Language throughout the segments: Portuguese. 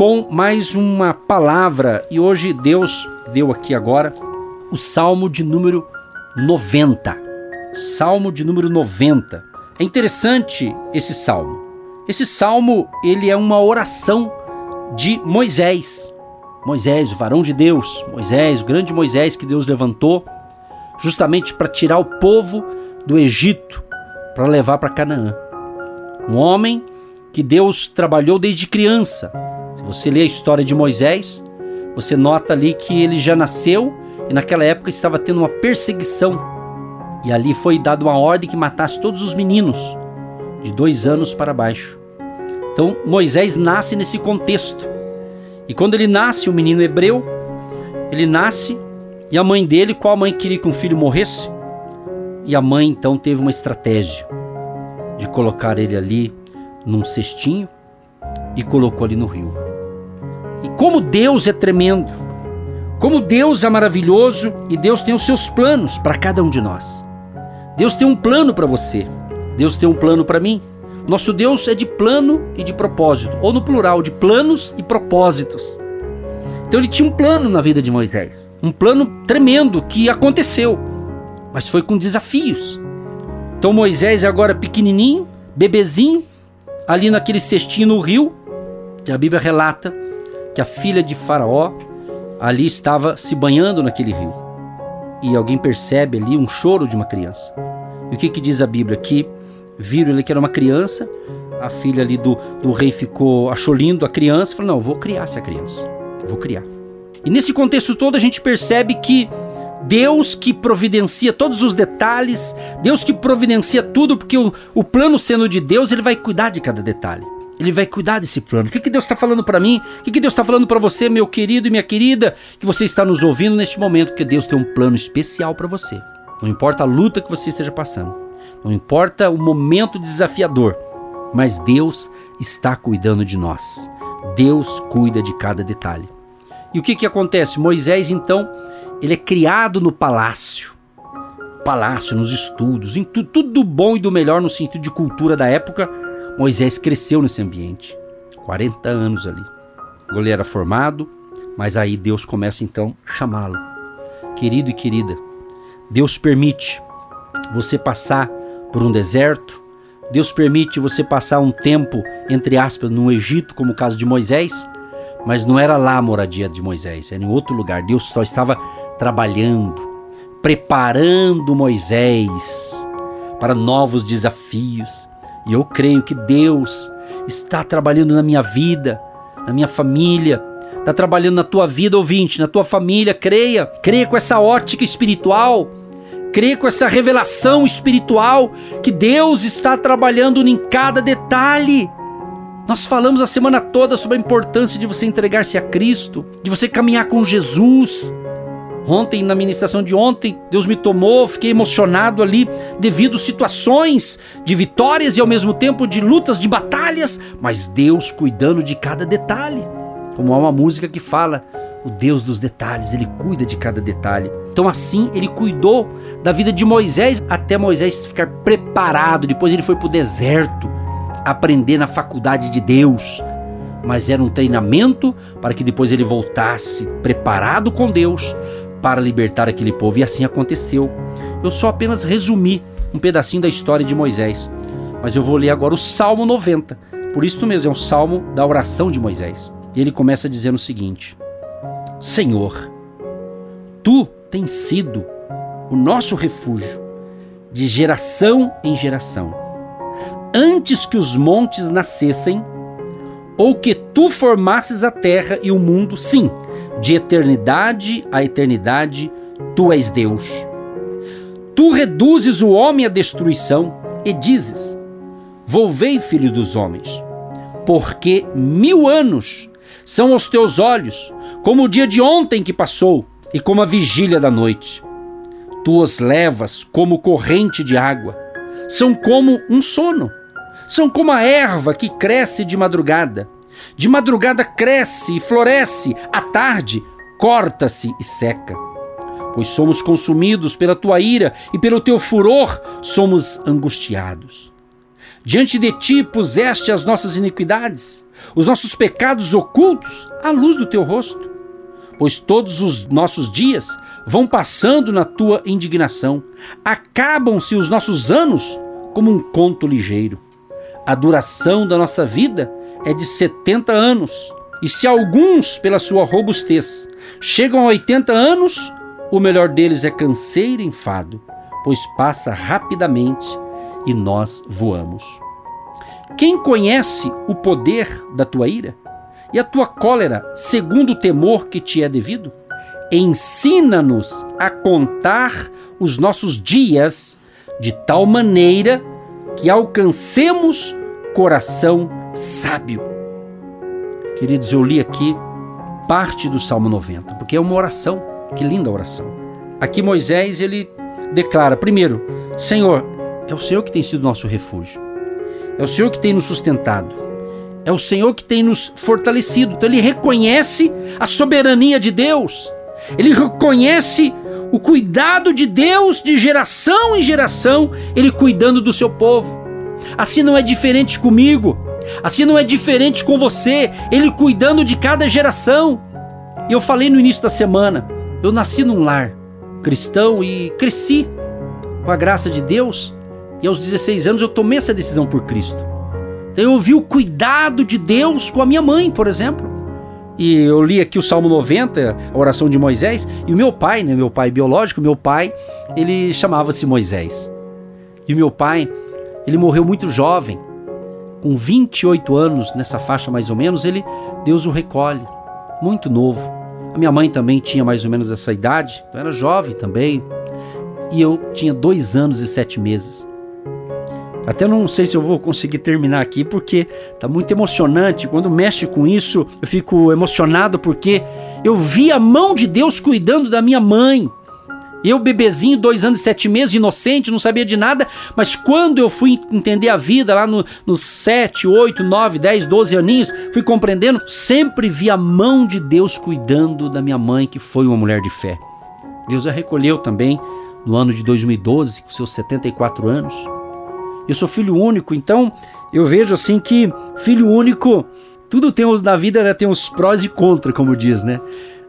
com mais uma palavra. E hoje Deus deu aqui agora o Salmo de número 90. Salmo de número 90. É interessante esse salmo. Esse salmo, ele é uma oração de Moisés. Moisés, o varão de Deus, Moisés, o grande Moisés que Deus levantou justamente para tirar o povo do Egito, para levar para Canaã. Um homem que Deus trabalhou desde criança, você lê a história de Moisés, você nota ali que ele já nasceu e naquela época estava tendo uma perseguição. E ali foi dada uma ordem que matasse todos os meninos de dois anos para baixo. Então Moisés nasce nesse contexto. E quando ele nasce, o menino hebreu, ele nasce e a mãe dele, qual mãe queria que um filho morresse? E a mãe então teve uma estratégia de colocar ele ali num cestinho e colocou ali no rio. E como Deus é tremendo, como Deus é maravilhoso e Deus tem os seus planos para cada um de nós. Deus tem um plano para você, Deus tem um plano para mim. Nosso Deus é de plano e de propósito, ou no plural, de planos e propósitos. Então ele tinha um plano na vida de Moisés, um plano tremendo que aconteceu, mas foi com desafios. Então Moisés agora pequenininho, bebezinho, ali naquele cestinho no rio, que a Bíblia relata, que a filha de Faraó ali estava se banhando naquele rio. E alguém percebe ali um choro de uma criança. E o que, que diz a Bíblia? Que viram ele que era uma criança, a filha ali do, do rei ficou, achou lindo a criança, falou: Não, vou criar essa criança, vou criar. E nesse contexto todo a gente percebe que Deus que providencia todos os detalhes, Deus que providencia tudo, porque o, o plano sendo de Deus, ele vai cuidar de cada detalhe. Ele vai cuidar desse plano. O que, que Deus está falando para mim? O que, que Deus está falando para você, meu querido e minha querida, que você está nos ouvindo neste momento? Que Deus tem um plano especial para você. Não importa a luta que você esteja passando, não importa o momento desafiador, mas Deus está cuidando de nós. Deus cuida de cada detalhe. E o que, que acontece? Moisés, então, ele é criado no palácio. Palácio, nos estudos, em tu, tudo do bom e do melhor no sentido de cultura da época Moisés cresceu nesse ambiente, 40 anos ali. Ele era formado, mas aí Deus começa então a chamá-lo. Querido e querida, Deus permite você passar por um deserto, Deus permite você passar um tempo, entre aspas, no Egito, como o caso de Moisés, mas não era lá a moradia de Moisés, era em outro lugar. Deus só estava trabalhando, preparando Moisés para novos desafios. E eu creio que Deus está trabalhando na minha vida, na minha família, está trabalhando na tua vida, ouvinte, na tua família. Creia, creia com essa ótica espiritual, creia com essa revelação espiritual que Deus está trabalhando em cada detalhe. Nós falamos a semana toda sobre a importância de você entregar-se a Cristo, de você caminhar com Jesus. Ontem, na ministração de ontem, Deus me tomou, fiquei emocionado ali devido situações de vitórias e ao mesmo tempo de lutas, de batalhas, mas Deus cuidando de cada detalhe. Como há uma música que fala, o Deus dos detalhes, ele cuida de cada detalhe. Então, assim, ele cuidou da vida de Moisés até Moisés ficar preparado. Depois, ele foi para o deserto aprender na faculdade de Deus. Mas era um treinamento para que depois ele voltasse preparado com Deus para libertar aquele povo, e assim aconteceu. Eu só apenas resumi um pedacinho da história de Moisés, mas eu vou ler agora o Salmo 90. Por isso mesmo, é um salmo da oração de Moisés. E ele começa dizendo o seguinte: Senhor, tu tens sido o nosso refúgio de geração em geração. Antes que os montes nascessem, ou que tu formasses a terra e o mundo, sim, de eternidade a eternidade, tu és Deus. Tu reduzes o homem à destruição e dizes: Volvei, filho dos homens, porque mil anos são aos teus olhos como o dia de ontem que passou e como a vigília da noite. Tu os levas como corrente de água, são como um sono, são como a erva que cresce de madrugada. De madrugada cresce e floresce, à tarde corta-se e seca. Pois somos consumidos pela tua ira e pelo teu furor somos angustiados. Diante de ti puseste as nossas iniquidades, os nossos pecados ocultos à luz do teu rosto. Pois todos os nossos dias vão passando na tua indignação, acabam-se os nossos anos como um conto ligeiro. A duração da nossa vida é de 70 anos, e se alguns, pela sua robustez, chegam a 80 anos, o melhor deles é canseiro e enfado, pois passa rapidamente e nós voamos. Quem conhece o poder da tua ira e a tua cólera, segundo o temor que te é devido? Ensina-nos a contar os nossos dias de tal maneira que alcancemos coração sábio. Queridos, eu li aqui parte do Salmo 90, porque é uma oração. Que linda oração. Aqui Moisés ele declara, primeiro, Senhor, é o Senhor que tem sido nosso refúgio. É o Senhor que tem nos sustentado. É o Senhor que tem nos fortalecido. Então ele reconhece a soberania de Deus. Ele reconhece o cuidado de Deus de geração em geração, ele cuidando do seu povo. Assim não é diferente comigo. Assim não é diferente com você, ele cuidando de cada geração. E eu falei no início da semana, eu nasci num lar cristão e cresci com a graça de Deus e aos 16 anos eu tomei essa decisão por Cristo. Então eu vi o cuidado de Deus com a minha mãe, por exemplo. E eu li aqui o Salmo 90, a oração de Moisés, e o meu pai, né, meu pai biológico, meu pai, ele chamava-se Moisés. E o meu pai, ele morreu muito jovem, com 28 anos, nessa faixa mais ou menos, ele Deus o recolhe, muito novo. A minha mãe também tinha mais ou menos essa idade, então era jovem também. E eu tinha dois anos e sete meses. Até não sei se eu vou conseguir terminar aqui porque tá muito emocionante. Quando mexe com isso, eu fico emocionado porque eu vi a mão de Deus cuidando da minha mãe. Eu, bebezinho, dois anos e sete meses, inocente, não sabia de nada, mas quando eu fui entender a vida lá nos no sete, oito, nove, dez, doze aninhos, fui compreendendo, sempre vi a mão de Deus cuidando da minha mãe, que foi uma mulher de fé. Deus a recolheu também no ano de 2012, com seus 74 anos. Eu sou filho único, então eu vejo assim que filho único, tudo tem na vida né, tem os prós e contras, como diz, né?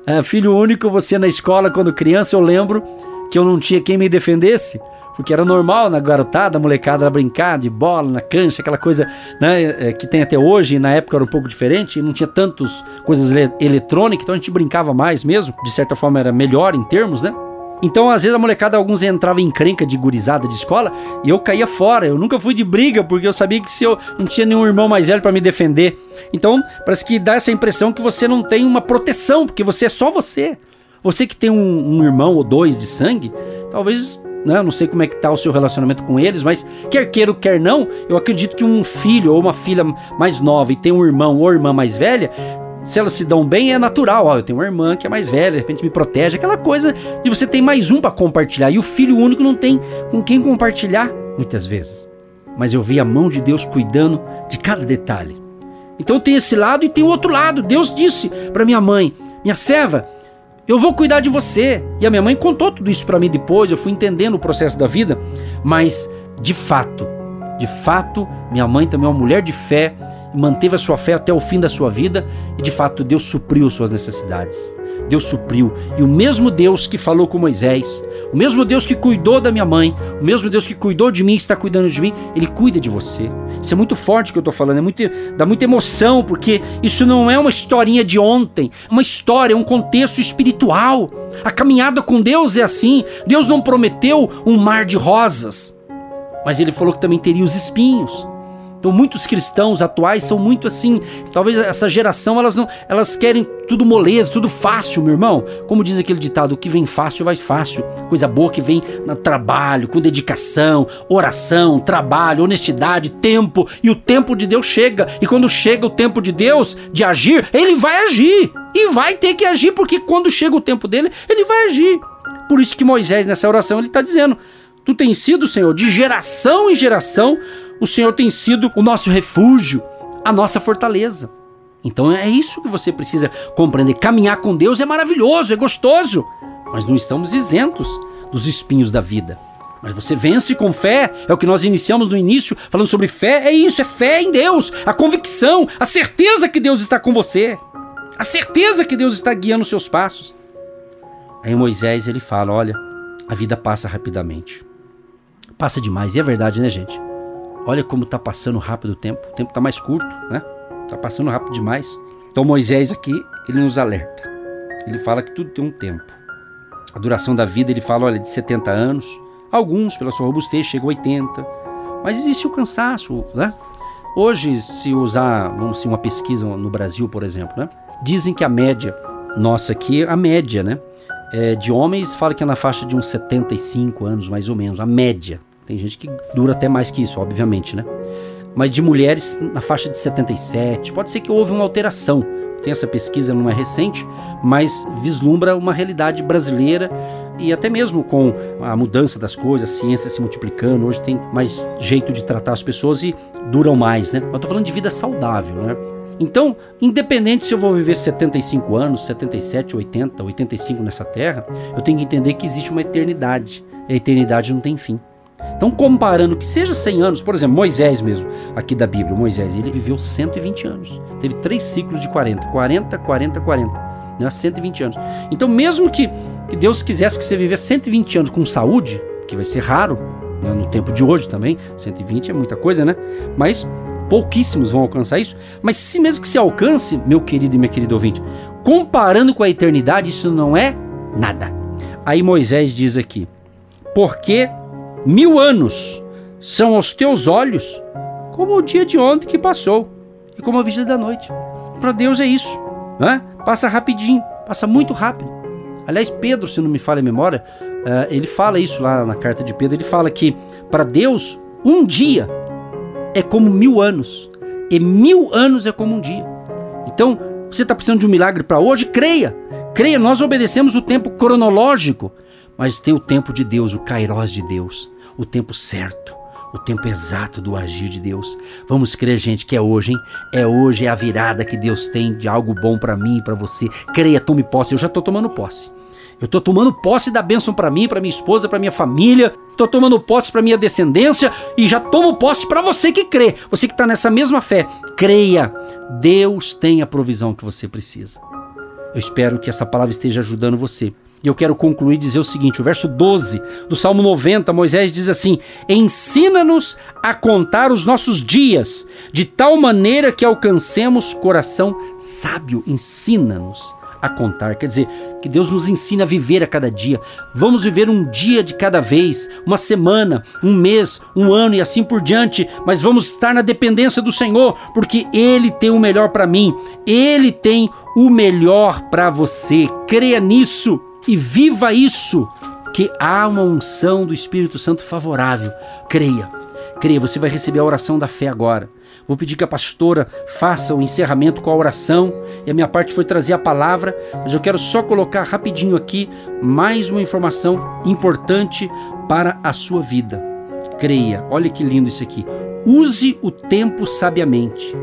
É, filho único, você na escola quando criança, eu lembro que eu não tinha quem me defendesse, porque era normal na garotada, a molecada brincar de bola na cancha, aquela coisa né, é, que tem até hoje, na época era um pouco diferente, não tinha tantas coisas eletrônicas, então a gente brincava mais mesmo, de certa forma era melhor em termos, né? Então, às vezes, a molecada, alguns entravam em crenca de gurizada de escola e eu caía fora. Eu nunca fui de briga, porque eu sabia que se eu não tinha nenhum irmão mais velho para me defender. Então, parece que dá essa impressão que você não tem uma proteção, porque você é só você. Você que tem um, um irmão ou dois de sangue, talvez né? Não sei como é que tá o seu relacionamento com eles, mas quer queira ou quer não, eu acredito que um filho ou uma filha mais nova e tem um irmão ou irmã mais velha, se elas se dão bem, é natural. Ó, eu tenho uma irmã que é mais velha, de repente me protege. Aquela coisa de você ter mais um para compartilhar. E o filho único não tem com quem compartilhar, muitas vezes. Mas eu vi a mão de Deus cuidando de cada detalhe. Então tem esse lado e tem o outro lado. Deus disse para minha mãe: Minha serva, eu vou cuidar de você. E a minha mãe contou tudo isso para mim depois. Eu fui entendendo o processo da vida. Mas, de fato, de fato, minha mãe também é uma mulher de fé manteve a sua fé até o fim da sua vida e de fato Deus supriu suas necessidades. Deus supriu. E o mesmo Deus que falou com Moisés, o mesmo Deus que cuidou da minha mãe, o mesmo Deus que cuidou de mim, que está cuidando de mim, ele cuida de você. Isso é muito forte o que eu estou falando, é muito, dá muita emoção, porque isso não é uma historinha de ontem, é uma história, é um contexto espiritual. A caminhada com Deus é assim. Deus não prometeu um mar de rosas, mas ele falou que também teria os espinhos. Então muitos cristãos atuais são muito assim, talvez essa geração elas não, elas querem tudo moleza, tudo fácil, meu irmão. Como diz aquele ditado, o que vem fácil vai fácil. Coisa boa que vem no trabalho, com dedicação, oração, trabalho, honestidade, tempo, e o tempo de Deus chega. E quando chega o tempo de Deus de agir, ele vai agir. E vai ter que agir porque quando chega o tempo dele, ele vai agir. Por isso que Moisés nessa oração ele está dizendo: Tu tens sido, Senhor, de geração em geração o Senhor tem sido o nosso refúgio, a nossa fortaleza. Então é isso que você precisa compreender. Caminhar com Deus é maravilhoso, é gostoso, mas não estamos isentos dos espinhos da vida. Mas você vence com fé, é o que nós iniciamos no início, falando sobre fé, é isso, é fé em Deus, a convicção, a certeza que Deus está com você, a certeza que Deus está guiando os seus passos. Aí Moisés ele fala: olha, a vida passa rapidamente. Passa demais, e é verdade, né, gente? Olha como está passando rápido o tempo. O tempo está mais curto, né? Está passando rápido demais. Então Moisés aqui, ele nos alerta. Ele fala que tudo tem um tempo. A duração da vida, ele fala, olha, de 70 anos. Alguns, pela sua robustez, chegam a 80. Mas existe o cansaço, né? Hoje, se usar, vamos dizer, uma pesquisa no Brasil, por exemplo, né? Dizem que a média nossa aqui, a média, né? É, de homens fala que é na faixa de uns 75 anos, mais ou menos, a média tem gente que dura até mais que isso, obviamente, né? Mas de mulheres na faixa de 77. Pode ser que houve uma alteração. Tem essa pesquisa, não é recente, mas vislumbra uma realidade brasileira e até mesmo com a mudança das coisas, a ciência se multiplicando, hoje tem mais jeito de tratar as pessoas e duram mais, né? Eu tô falando de vida saudável, né? Então, independente se eu vou viver 75 anos, 77, 80, 85 nessa terra, eu tenho que entender que existe uma eternidade. A eternidade não tem fim. Então, comparando que seja 100 anos, por exemplo, Moisés mesmo, aqui da Bíblia, Moisés, ele viveu 120 anos. Teve três ciclos de 40, 40, 40, 40, né? 120 anos. Então, mesmo que, que Deus quisesse que você vivesse 120 anos com saúde, que vai ser raro né? no tempo de hoje também, 120 é muita coisa, né? Mas pouquíssimos vão alcançar isso. Mas se mesmo que se alcance, meu querido e minha querida ouvinte, comparando com a eternidade, isso não é nada. Aí Moisés diz aqui: porque Mil anos são aos teus olhos como o dia de ontem que passou e como a vigília da noite. Para Deus é isso, né? passa rapidinho, passa muito rápido. Aliás, Pedro, se não me falha a memória, uh, ele fala isso lá na carta de Pedro. Ele fala que para Deus um dia é como mil anos e mil anos é como um dia. Então, você está precisando de um milagre para hoje? Creia, creia. Nós obedecemos o tempo cronológico mas tem o tempo de Deus, o kairós de Deus, o tempo certo, o tempo exato do agir de Deus. Vamos crer, gente, que é hoje, hein? É hoje, é a virada que Deus tem de algo bom para mim e para você. Creia, tome posse. Eu já tô tomando posse. Eu tô tomando posse da bênção para mim, para minha esposa, para minha família. Tô tomando posse para minha descendência e já tomo posse para você que crê. Você que está nessa mesma fé, creia. Deus tem a provisão que você precisa. Eu espero que essa palavra esteja ajudando você. E eu quero concluir dizer o seguinte: o verso 12 do Salmo 90, Moisés diz assim: Ensina-nos a contar os nossos dias, de tal maneira que alcancemos coração sábio. Ensina-nos a contar. Quer dizer, que Deus nos ensina a viver a cada dia. Vamos viver um dia de cada vez, uma semana, um mês, um ano e assim por diante, mas vamos estar na dependência do Senhor, porque Ele tem o melhor para mim, Ele tem o melhor para você. Creia nisso e viva isso, que há uma unção do Espírito Santo favorável. Creia, creia, você vai receber a oração da fé agora. Vou pedir que a pastora faça o encerramento com a oração e a minha parte foi trazer a palavra, mas eu quero só colocar rapidinho aqui mais uma informação importante para a sua vida. Creia, olha que lindo isso aqui. Use o tempo sabiamente.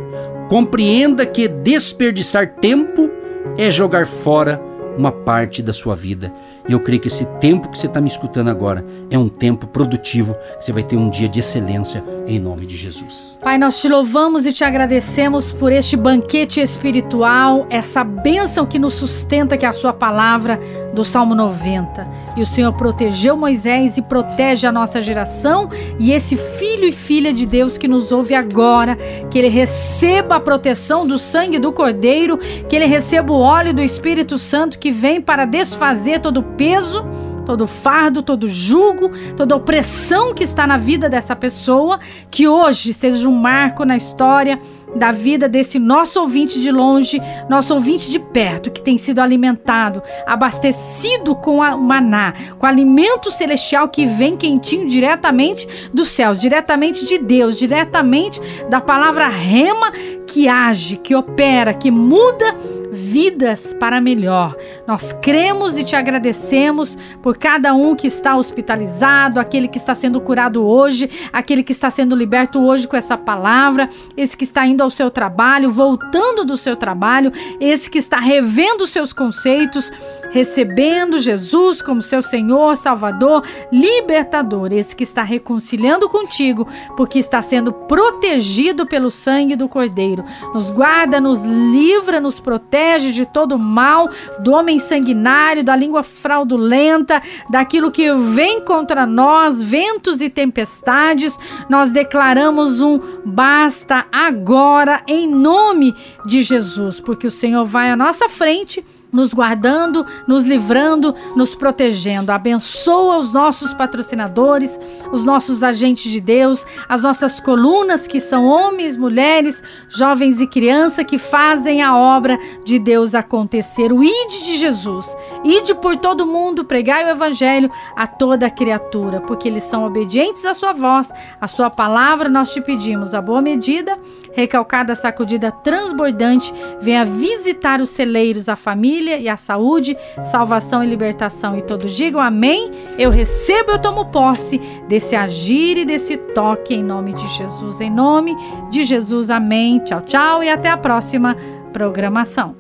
Compreenda que desperdiçar tempo é jogar fora uma parte da sua vida. E eu creio que esse tempo que você está me escutando agora é um tempo produtivo, que você vai ter um dia de excelência em nome de Jesus. Pai, nós te louvamos e te agradecemos por este banquete espiritual, essa bênção que nos sustenta, que é a sua palavra do Salmo 90. E o Senhor protegeu Moisés e protege a nossa geração e esse filho e filha de Deus que nos ouve agora, que ele receba a proteção do sangue do Cordeiro, que ele receba o óleo do Espírito Santo que vem para desfazer todo o peso todo fardo, todo jugo, toda opressão que está na vida dessa pessoa, que hoje seja um marco na história da vida desse nosso ouvinte de longe, nosso ouvinte de perto, que tem sido alimentado, abastecido com o maná, com alimento celestial que vem quentinho diretamente dos céus, diretamente de Deus, diretamente da palavra rema que age, que opera, que muda vidas para melhor. Nós cremos e te agradecemos por cada um que está hospitalizado, aquele que está sendo curado hoje, aquele que está sendo liberto hoje com essa palavra, esse que está indo ao seu trabalho, voltando do seu trabalho, esse que está revendo seus conceitos recebendo Jesus como seu Senhor, Salvador, libertador, esse que está reconciliando contigo, porque está sendo protegido pelo sangue do Cordeiro. Nos guarda, nos livra, nos protege de todo mal, do homem sanguinário, da língua fraudulenta, daquilo que vem contra nós, ventos e tempestades. Nós declaramos um basta agora em nome de Jesus, porque o Senhor vai à nossa frente nos guardando, nos livrando, nos protegendo. Abençoa os nossos patrocinadores, os nossos agentes de Deus, as nossas colunas que são homens, mulheres, jovens e crianças que fazem a obra de Deus acontecer. O ide de Jesus. Ide por todo mundo, pregai o evangelho a toda criatura, porque eles são obedientes à sua voz, à sua palavra nós te pedimos a boa medida recalcada, sacudida, transbordante, venha visitar os celeiros, a família e a saúde, salvação e libertação. E todos digam amém. Eu recebo, eu tomo posse desse agir e desse toque em nome de Jesus. Em nome de Jesus, amém. Tchau, tchau e até a próxima programação.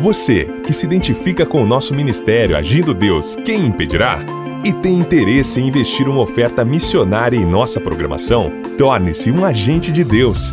Você que se identifica com o nosso ministério Agindo Deus, quem impedirá? E tem interesse em investir uma oferta missionária em nossa programação? Torne-se um agente de Deus